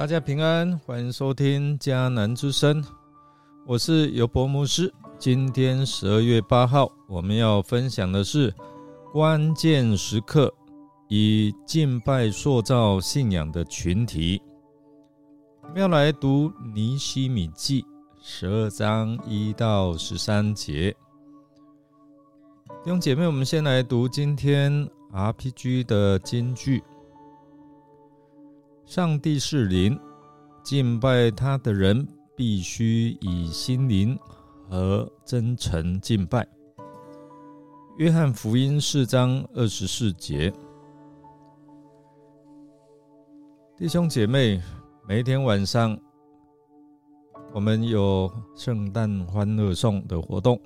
大家平安，欢迎收听迦南之声，我是尤博牧师。今天十二月八号，我们要分享的是关键时刻以敬拜塑造信仰的群体。我们要来读尼西米记十二章一到十三节。弟兄姐妹，我们先来读今天 RPG 的金句。上帝是灵，敬拜他的人必须以心灵和真诚敬拜。约翰福音四章二十四节，弟兄姐妹，每天晚上我们有圣诞欢乐颂的活动，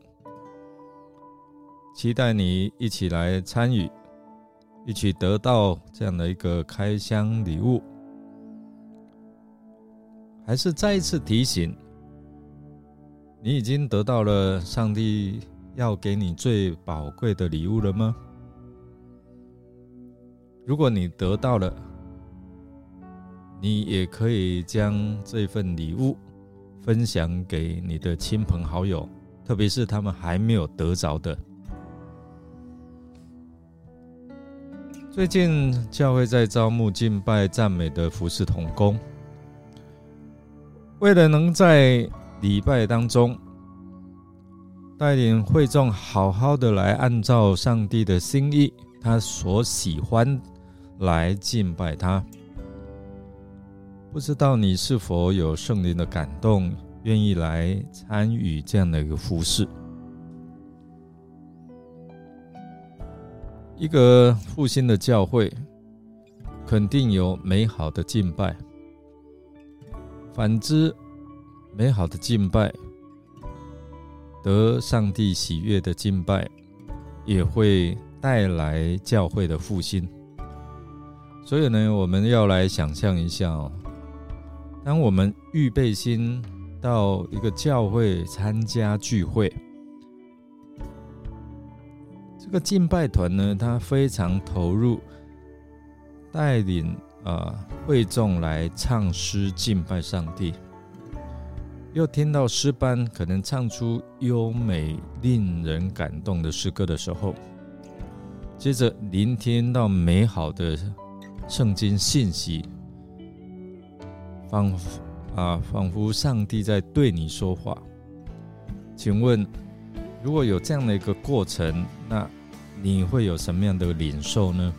期待你一起来参与，一起得到这样的一个开箱礼物。还是再一次提醒，你已经得到了上帝要给你最宝贵的礼物了吗？如果你得到了，你也可以将这份礼物分享给你的亲朋好友，特别是他们还没有得着的。最近教会在招募敬拜赞美的服侍童工。为了能在礼拜当中带领会众好好的来按照上帝的心意，他所喜欢来敬拜他，不知道你是否有圣灵的感动，愿意来参与这样的一个服饰？一个复兴的教会肯定有美好的敬拜。反之，美好的敬拜，得上帝喜悦的敬拜，也会带来教会的复兴。所以呢，我们要来想象一下哦，当我们预备心到一个教会参加聚会，这个敬拜团呢，他非常投入，带领。啊，会众来唱诗敬拜上帝，又听到诗班可能唱出优美、令人感动的诗歌的时候，接着聆听到美好的圣经信息，仿佛啊，仿佛上帝在对你说话。请问，如果有这样的一个过程，那你会有什么样的领受呢？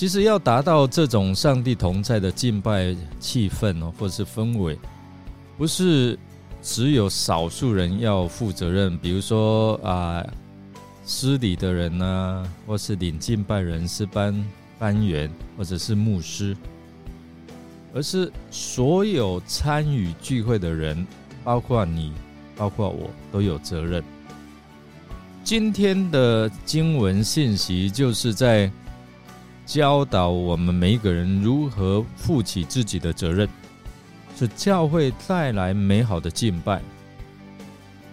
其实要达到这种上帝同在的敬拜气氛哦，或者是氛围，不是只有少数人要负责任，比如说啊，司礼的人呢，或是领敬拜人士班班员，或者是牧师，而是所有参与聚会的人，包括你，包括我，都有责任。今天的经文信息就是在。教导我们每一个人如何负起自己的责任，使教会带来美好的敬拜，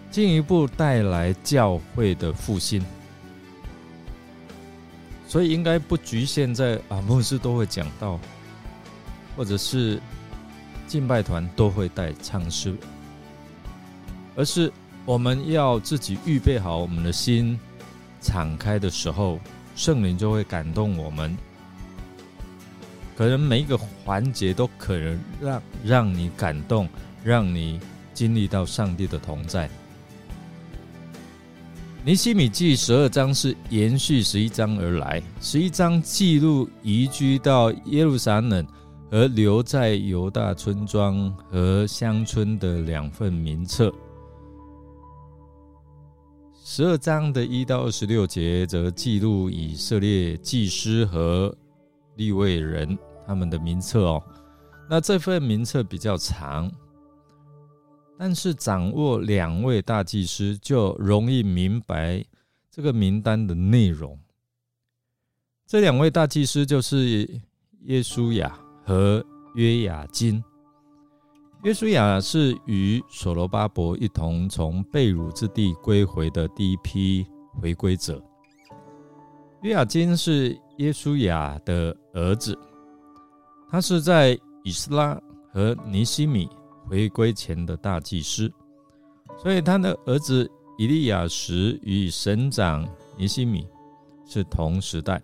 进一步带来教会的复兴。所以应该不局限在啊，牧师都会讲到，或者是敬拜团都会带唱诗，而是我们要自己预备好我们的心，敞开的时候，圣灵就会感动我们。可能每一个环节都可能让让你感动，让你经历到上帝的同在。尼西米记十二章是延续十一章而来，十一章记录移居到耶路撒冷和留在犹大村庄和乡村的两份名册。十二章的一到二十六节则记录以色列祭司和立位人。他们的名册哦，那这份名册比较长，但是掌握两位大祭司就容易明白这个名单的内容。这两位大祭司就是耶稣亚和约雅金。约书亚是与所罗巴伯一同从被掳之地归回的第一批回归者。约雅金是耶稣亚的儿子。他是在以斯拉和尼西米回归前的大祭司，所以他的儿子以利亚时与省长尼西米是同时代。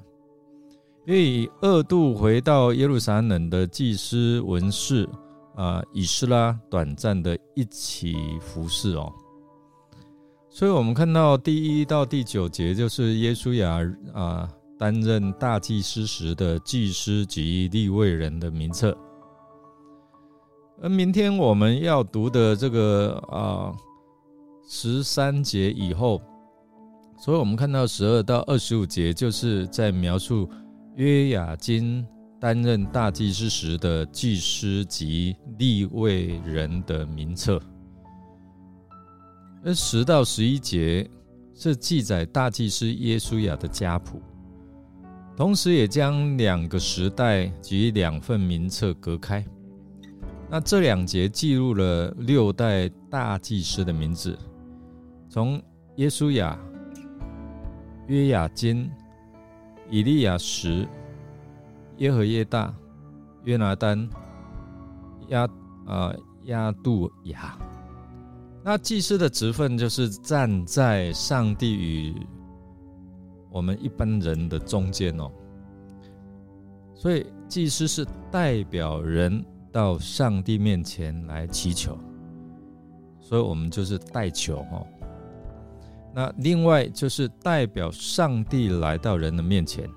因为二度回到耶路撒冷的祭司文士啊，以斯拉短暂的一起服侍哦。所以，我们看到第一到第九节，就是耶稣亚啊担任大祭司时的祭司及立位人的名册。而明天我们要读的这个啊十三节以后，所以我们看到十二到二十五节，就是在描述约雅金担任大祭司时的祭司及立位人的名册。而十到十一节是记载大祭司耶稣雅的家谱，同时也将两个时代及两份名册隔开。那这两节记录了六代大祭司的名字，从耶稣雅、约雅金、以利亚时、耶和耶大、约拿丹、亚啊亚杜雅。那祭司的职分就是站在上帝与我们一般人的中间哦，所以祭司是代表人到上帝面前来祈求，所以我们就是代求哦。那另外就是代表上帝来到人的面前，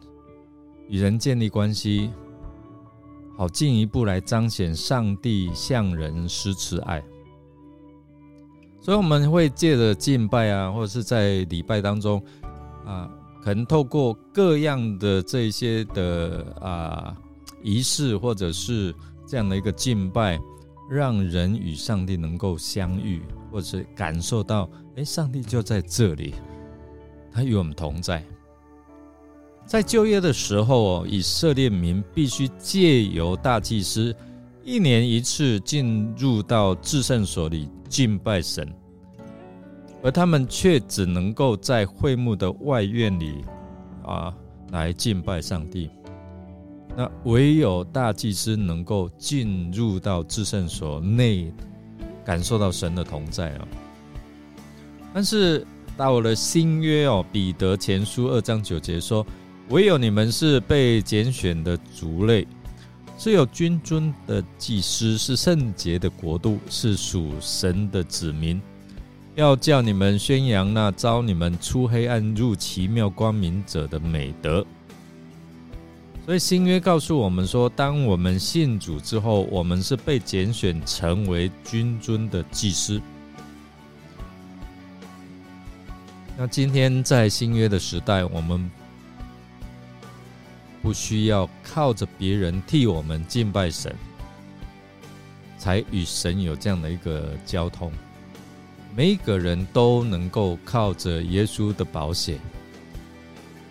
与人建立关系，好进一步来彰显上帝向人施慈爱。所以我们会借着敬拜啊，或者是在礼拜当中啊，可能透过各样的这些的啊仪式，或者是这样的一个敬拜，让人与上帝能够相遇，或者是感受到，哎，上帝就在这里，他与我们同在。在就业的时候，以色列民必须借由大祭司一年一次进入到至圣所里。敬拜神，而他们却只能够在会幕的外院里啊来敬拜上帝。那唯有大祭司能够进入到至圣所内，感受到神的同在啊。但是到了新约哦，彼得前书二章九节说：“唯有你们是被拣选的族类。”是有君尊的祭司，是圣洁的国度，是属神的子民，要叫你们宣扬那招你们出黑暗入奇妙光明者的美德。所以新约告诉我们说，当我们信主之后，我们是被拣选成为君尊的祭司。那今天在新约的时代，我们。不需要靠着别人替我们敬拜神，才与神有这样的一个交通。每一个人都能够靠着耶稣的保险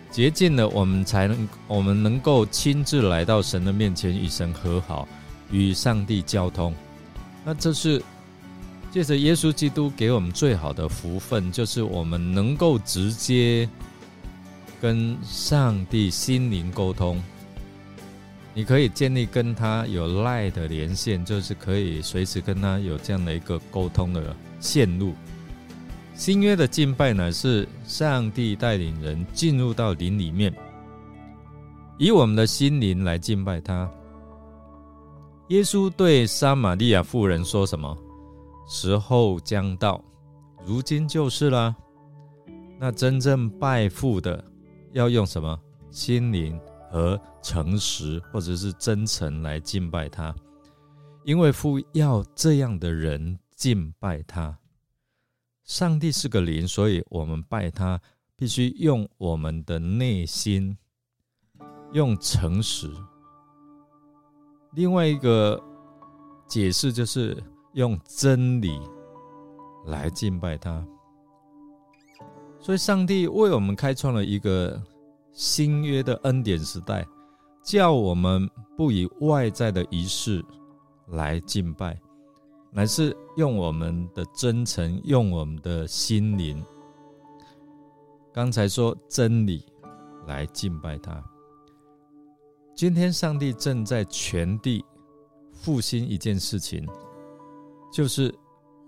洁净了，我们才能我们能够亲自来到神的面前与神和好，与上帝交通。那这是借着耶稣基督给我们最好的福分，就是我们能够直接。跟上帝心灵沟通，你可以建立跟他有赖的连线，就是可以随时跟他有这样的一个沟通的线路。新约的敬拜呢，是上帝带领人进入到灵里面，以我们的心灵来敬拜他。耶稣对撒玛利亚妇人说什么？时候将到，如今就是了。那真正拜父的。要用什么心灵和诚实，或者是真诚来敬拜他？因为父要这样的人敬拜他。上帝是个灵，所以我们拜他必须用我们的内心，用诚实。另外一个解释就是用真理来敬拜他。所以，上帝为我们开创了一个新约的恩典时代，叫我们不以外在的仪式来敬拜，乃是用我们的真诚，用我们的心灵。刚才说真理来敬拜他，今天上帝正在全地复兴一件事情，就是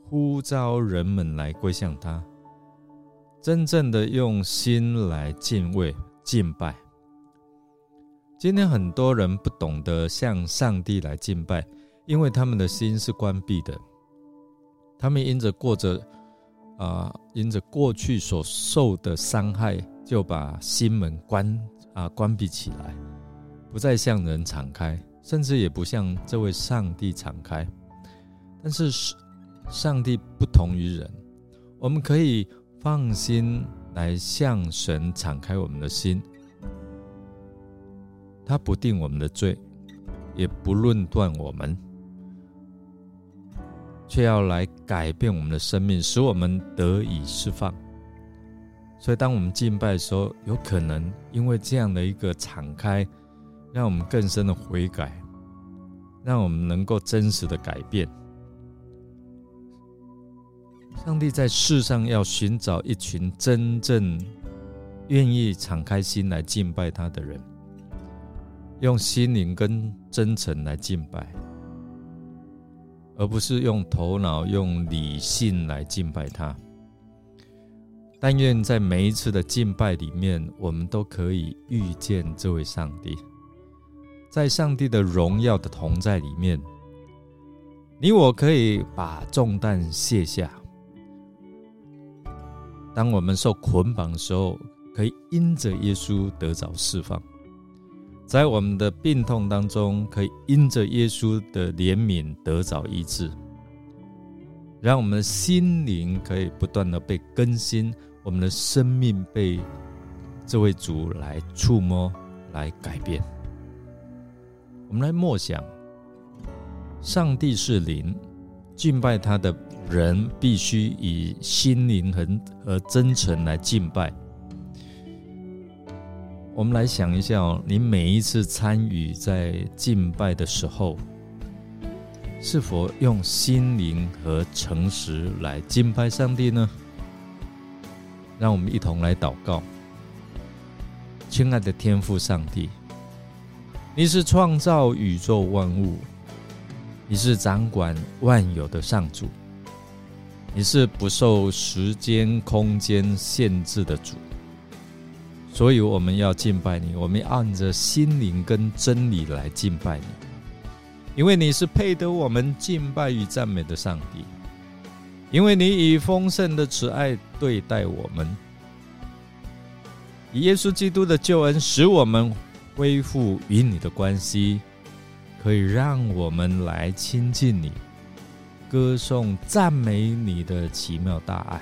呼召人们来归向他，真正的用心来敬畏、敬拜。今天很多人不懂得向上帝来敬拜，因为他们的心是关闭的，他们因着过着啊，因着过去所受的伤害，就把心门关啊关闭起来，不再向人敞开，甚至也不向这位上帝敞开。但是上帝不同于人，我们可以放心来向神敞开我们的心。他不定我们的罪，也不论断我们，却要来改变我们的生命，使我们得以释放。所以，当我们敬拜的时候，有可能因为这样的一个敞开，让我们更深的悔改，让我们能够真实的改变。上帝在世上要寻找一群真正愿意敞开心来敬拜他的人。用心灵跟真诚来敬拜，而不是用头脑、用理性来敬拜他。但愿在每一次的敬拜里面，我们都可以遇见这位上帝，在上帝的荣耀的同在里面，你我可以把重担卸下。当我们受捆绑的时候，可以因着耶稣得着释放。在我们的病痛当中，可以因着耶稣的怜悯得着医治，让我们的心灵可以不断的被更新，我们的生命被这位主来触摸、来改变。我们来默想：上帝是灵，敬拜他的人必须以心灵和和真诚来敬拜。我们来想一下哦，你每一次参与在敬拜的时候，是否用心灵和诚实来敬拜上帝呢？让我们一同来祷告，亲爱的天父上帝，你是创造宇宙万物，你是掌管万有的上主，你是不受时间空间限制的主。所以我们要敬拜你，我们按着心灵跟真理来敬拜你，因为你是配得我们敬拜与赞美的上帝，因为你以丰盛的慈爱对待我们，以耶稣基督的救恩使我们恢复与你的关系，可以让我们来亲近你，歌颂赞美你的奇妙大爱。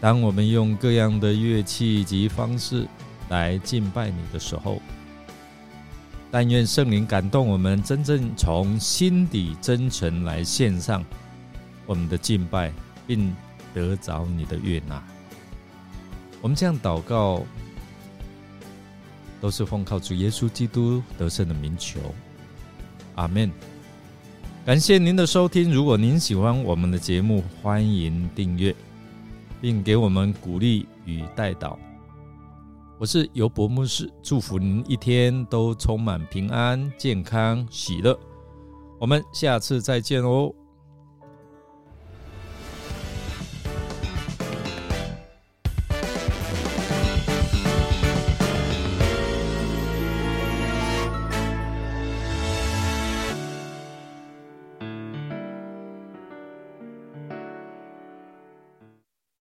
当我们用各样的乐器及方式来敬拜你的时候，但愿圣灵感动我们，真正从心底真诚来献上我们的敬拜，并得着你的悦纳。我们这样祷告，都是奉靠主耶稣基督得胜的名求。阿门。感谢您的收听。如果您喜欢我们的节目，欢迎订阅。并给我们鼓励与带导。我是尤伯牧师，祝福您一天都充满平安、健康、喜乐。我们下次再见哦。